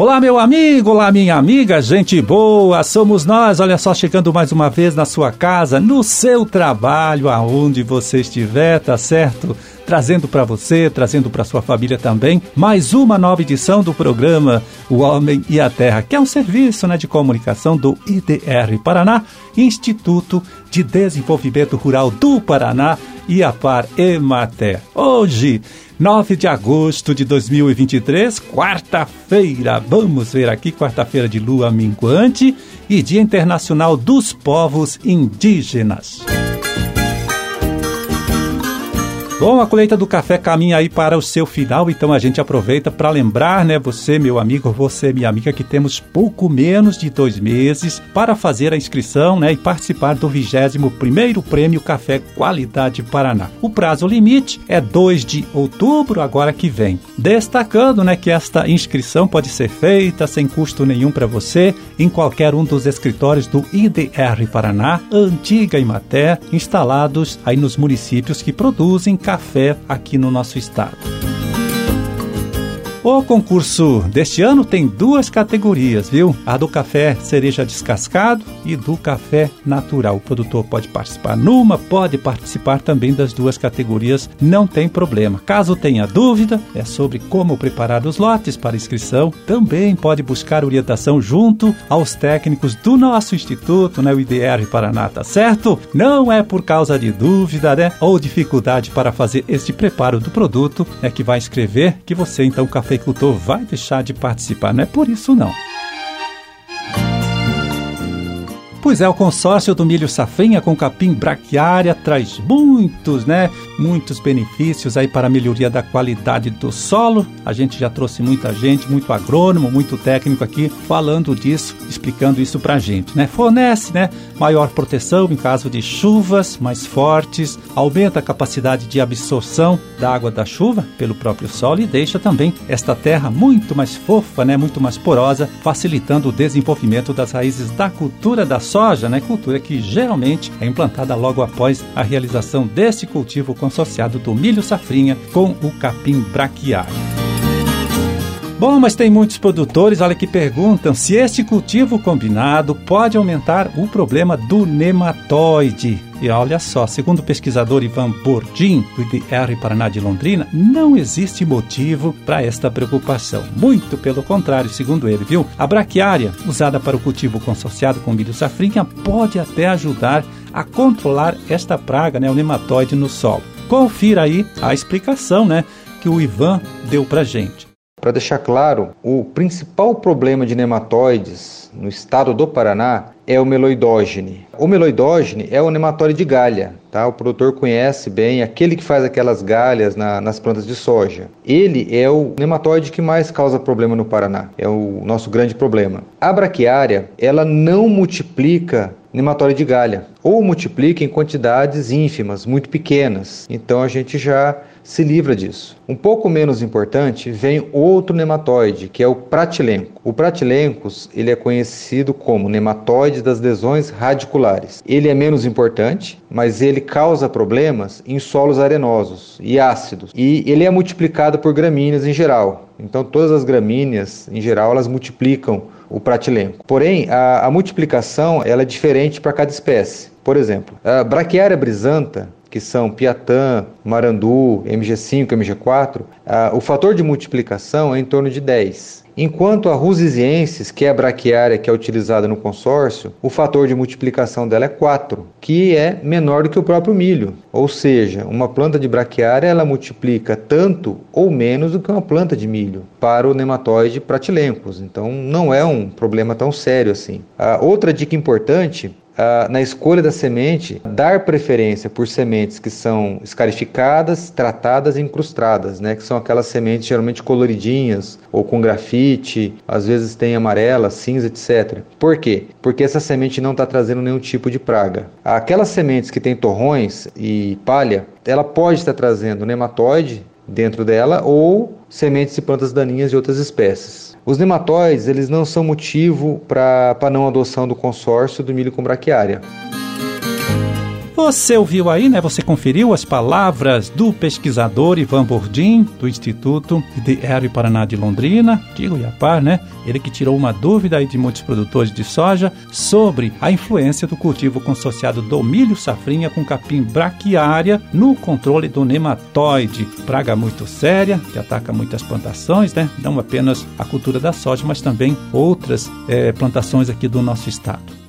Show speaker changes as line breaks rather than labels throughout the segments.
Olá, meu amigo, olá, minha amiga, gente boa, somos nós, olha só, chegando mais uma vez na sua casa, no seu trabalho, aonde você estiver, tá certo? Trazendo para você, trazendo para sua família também, mais uma nova edição do programa O Homem e a Terra, que é um serviço né, de comunicação do IDR Paraná, Instituto de Desenvolvimento Rural do Paraná e a Par Emater. Hoje, 9 de agosto de 2023, quarta-feira. Vamos ver aqui, quarta-feira de lua minguante e Dia Internacional dos Povos Indígenas. Bom, a colheita do café caminha aí para o seu final, então a gente aproveita para lembrar, né, você, meu amigo, você, minha amiga, que temos pouco menos de dois meses para fazer a inscrição, né, e participar do 21 primeiro Prêmio Café Qualidade Paraná. O prazo limite é 2 de outubro, agora que vem. Destacando, né, que esta inscrição pode ser feita sem custo nenhum para você em qualquer um dos escritórios do IDR Paraná, antiga Imater, instalados aí nos municípios que produzem café aqui no nosso estado. O concurso deste ano tem duas categorias, viu? A do café cereja descascado e do café natural. O produtor pode participar numa, pode participar também das duas categorias, não tem problema. Caso tenha dúvida, é sobre como preparar os lotes para inscrição, também pode buscar orientação junto aos técnicos do nosso instituto, né, o IDR Paraná, tá certo? Não é por causa de dúvida, né, ou dificuldade para fazer este preparo do produto, é que vai escrever que você então café cafeicultor vai deixar de participar. Não é por isso, não. Pois é, o consórcio do milho safrinha com capim braquiária traz muitos, né, muitos benefícios aí para a melhoria da qualidade do solo. A gente já trouxe muita gente, muito agrônomo, muito técnico aqui falando disso, explicando isso para a gente, né? Fornece, né, maior proteção em caso de chuvas mais fortes, aumenta a capacidade de absorção da água da chuva pelo próprio solo e deixa também esta terra muito mais fofa, né, muito mais porosa, facilitando o desenvolvimento das raízes da cultura da soja, né, cultura que geralmente é implantada logo após a realização desse cultivo consorciado do milho safrinha com o capim braquiário. Bom, mas tem muitos produtores, olha que perguntam se este cultivo combinado pode aumentar o problema do nematóide. E olha só, segundo o pesquisador Ivan Bordim, do IDR Paraná de Londrina, não existe motivo para esta preocupação. Muito pelo contrário, segundo ele, viu? A braquiária, usada para o cultivo consorciado com milho safrinha, pode até ajudar a controlar esta praga, né, o nematóide no solo. Confira aí a explicação, né, que o Ivan deu para gente.
Para deixar claro, o principal problema de nematóides no estado do Paraná é o meloidógene. O meloidógene é o nematóide de galha, tá? O produtor conhece bem aquele que faz aquelas galhas na, nas plantas de soja. Ele é o nematóide que mais causa problema no Paraná. É o nosso grande problema. A braquiária, ela não multiplica nematóide de galha ou multiplica em quantidades ínfimas, muito pequenas. Então a gente já se livra disso. Um pouco menos importante vem outro nematóide, que é o pratilenco. O pratilencos, ele é conhecido como nematóide das lesões radiculares. Ele é menos importante, mas ele causa problemas em solos arenosos e ácidos. E ele é multiplicado por gramíneas em geral. Então todas as gramíneas, em geral, elas multiplicam o pratilenco. Porém, a, a multiplicação ela é diferente para cada espécie. Por exemplo, a braquiária brisanta que são Piatã, Marandu, MG5, MG4, ah, o fator de multiplicação é em torno de 10. Enquanto a Rusisiensis, que é a braquiária que é utilizada no consórcio, o fator de multiplicação dela é 4, que é menor do que o próprio milho. Ou seja, uma planta de braquiária ela multiplica tanto ou menos do que uma planta de milho para o nematóide pratilencos. Então não é um problema tão sério assim. A outra dica importante na escolha da semente, dar preferência por sementes que são escarificadas, tratadas e incrustadas, né? que são aquelas sementes geralmente coloridinhas ou com grafite, às vezes tem amarela, cinza, etc. Por quê? Porque essa semente não está trazendo nenhum tipo de praga. Aquelas sementes que têm torrões e palha, ela pode estar trazendo nematóide dentro dela ou sementes de plantas daninhas de outras espécies. Os nematóides eles não são motivo para não adoção do consórcio do milho com braquiária.
Você ouviu aí, né? Você conferiu as palavras do pesquisador Ivan Bordim, do Instituto IDR Paraná de Londrina, digo Iapar, né? Ele que tirou uma dúvida aí de muitos produtores de soja sobre a influência do cultivo consorciado do milho safrinha com capim braquiária no controle do nematóide, praga muito séria que ataca muitas plantações, né? Não apenas a cultura da soja, mas também outras é, plantações aqui do nosso estado.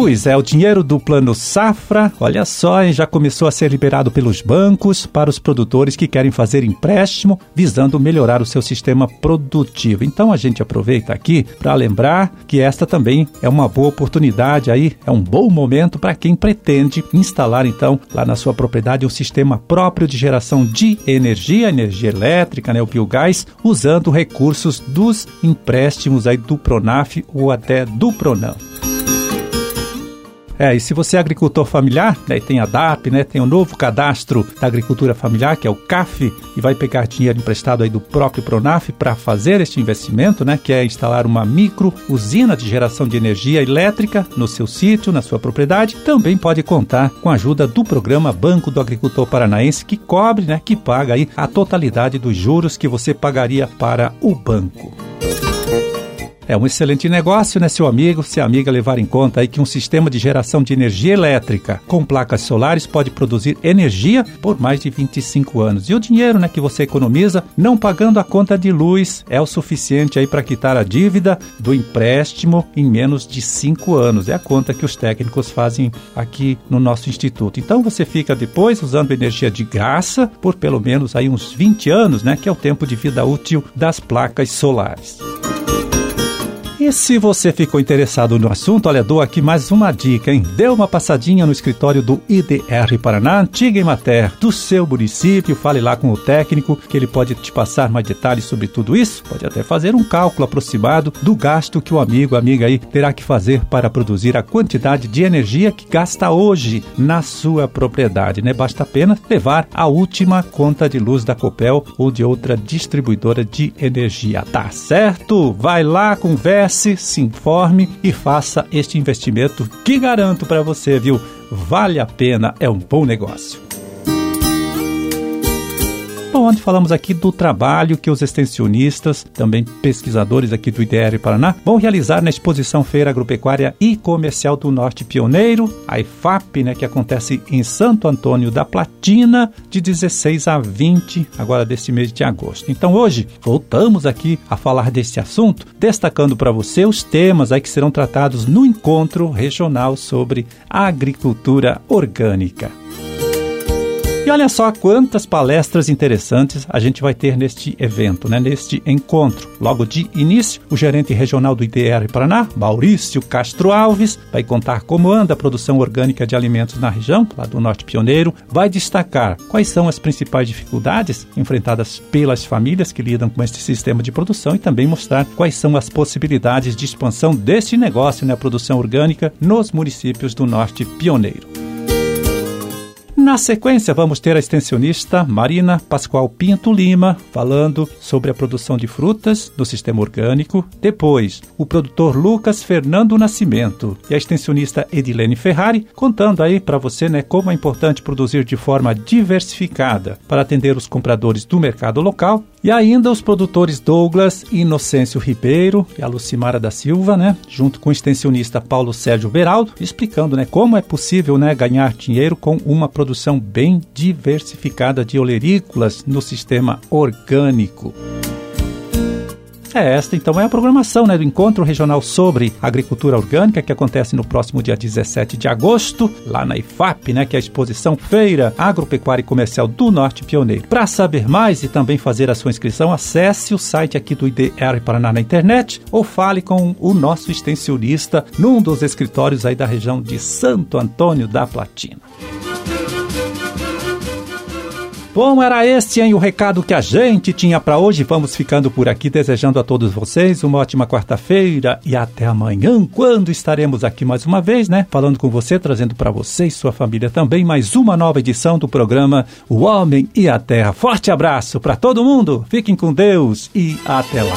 Pois é, o dinheiro do Plano Safra, olha só, já começou a ser liberado pelos bancos para os produtores que querem fazer empréstimo visando melhorar o seu sistema produtivo. Então a gente aproveita aqui para lembrar que esta também é uma boa oportunidade aí, é um bom momento para quem pretende instalar então lá na sua propriedade um sistema próprio de geração de energia, energia elétrica, né, o biogás, usando recursos dos empréstimos aí do Pronaf ou até do Pronam. É, e se você é agricultor familiar, né, tem a DAP, né, tem o novo cadastro da agricultura familiar, que é o CAF, e vai pegar dinheiro emprestado aí do próprio Pronaf para fazer este investimento, né, que é instalar uma micro usina de geração de energia elétrica no seu sítio, na sua propriedade, também pode contar com a ajuda do programa Banco do Agricultor Paranaense, que cobre, né, que paga aí a totalidade dos juros que você pagaria para o banco. É um excelente negócio, né, seu amigo, se amiga levar em conta aí que um sistema de geração de energia elétrica com placas solares pode produzir energia por mais de 25 anos. E o dinheiro, né, que você economiza não pagando a conta de luz é o suficiente aí para quitar a dívida do empréstimo em menos de 5 anos. É a conta que os técnicos fazem aqui no nosso instituto. Então você fica depois usando energia de graça por pelo menos aí uns 20 anos, né, que é o tempo de vida útil das placas solares. E se você ficou interessado no assunto, olha, dou aqui mais uma dica, hein? Dê uma passadinha no escritório do IDR Paraná, antiga Emater, do seu município, fale lá com o técnico, que ele pode te passar mais detalhes sobre tudo isso, pode até fazer um cálculo aproximado do gasto que o amigo, amiga aí, terá que fazer para produzir a quantidade de energia que gasta hoje na sua propriedade, né? Basta apenas levar a última conta de luz da Copel ou de outra distribuidora de energia, tá certo? Vai lá, conversa acesse, se informe e faça este investimento que garanto para você, viu? Vale a pena, é um bom negócio onde falamos aqui do trabalho que os extensionistas, também pesquisadores aqui do IDR Paraná, vão realizar na exposição Feira Agropecuária e Comercial do Norte Pioneiro, a IFAP, né, que acontece em Santo Antônio da Platina, de 16 a 20, agora deste mês de agosto. Então hoje voltamos aqui a falar desse assunto, destacando para você os temas aí que serão tratados no encontro regional sobre agricultura orgânica. E olha só quantas palestras interessantes a gente vai ter neste evento, né, neste encontro. Logo de início, o gerente regional do IDR Paraná, Maurício Castro Alves, vai contar como anda a produção orgânica de alimentos na região, lá do Norte Pioneiro, vai destacar quais são as principais dificuldades enfrentadas pelas famílias que lidam com este sistema de produção e também mostrar quais são as possibilidades de expansão deste negócio né, produção orgânica nos municípios do Norte Pioneiro. Na sequência, vamos ter a extensionista Marina Pascoal Pinto Lima falando sobre a produção de frutas no sistema orgânico. Depois, o produtor Lucas Fernando Nascimento e a extensionista Edilene Ferrari contando aí para você né, como é importante produzir de forma diversificada para atender os compradores do mercado local e ainda os produtores Douglas Inocêncio Ribeiro e a Lucimara da Silva, né, junto com o extensionista Paulo Sérgio Beraldo, explicando né, como é possível né, ganhar dinheiro com uma produção bem diversificada de olerícolas no sistema orgânico. É, esta então é a programação né, do Encontro Regional sobre Agricultura Orgânica, que acontece no próximo dia 17 de agosto, lá na IFAP, né, que é a exposição Feira Agropecuária e Comercial do Norte Pioneiro. Para saber mais e também fazer a sua inscrição, acesse o site aqui do IDR Paraná na internet ou fale com o nosso extensionista num dos escritórios aí da região de Santo Antônio da Platina. Bom, era este hein, o recado que a gente tinha para hoje. Vamos ficando por aqui, desejando a todos vocês uma ótima quarta-feira e até amanhã, quando estaremos aqui mais uma vez, né? Falando com você, trazendo para você e sua família também mais uma nova edição do programa O Homem e a Terra. Forte abraço para todo mundo, fiquem com Deus e até lá.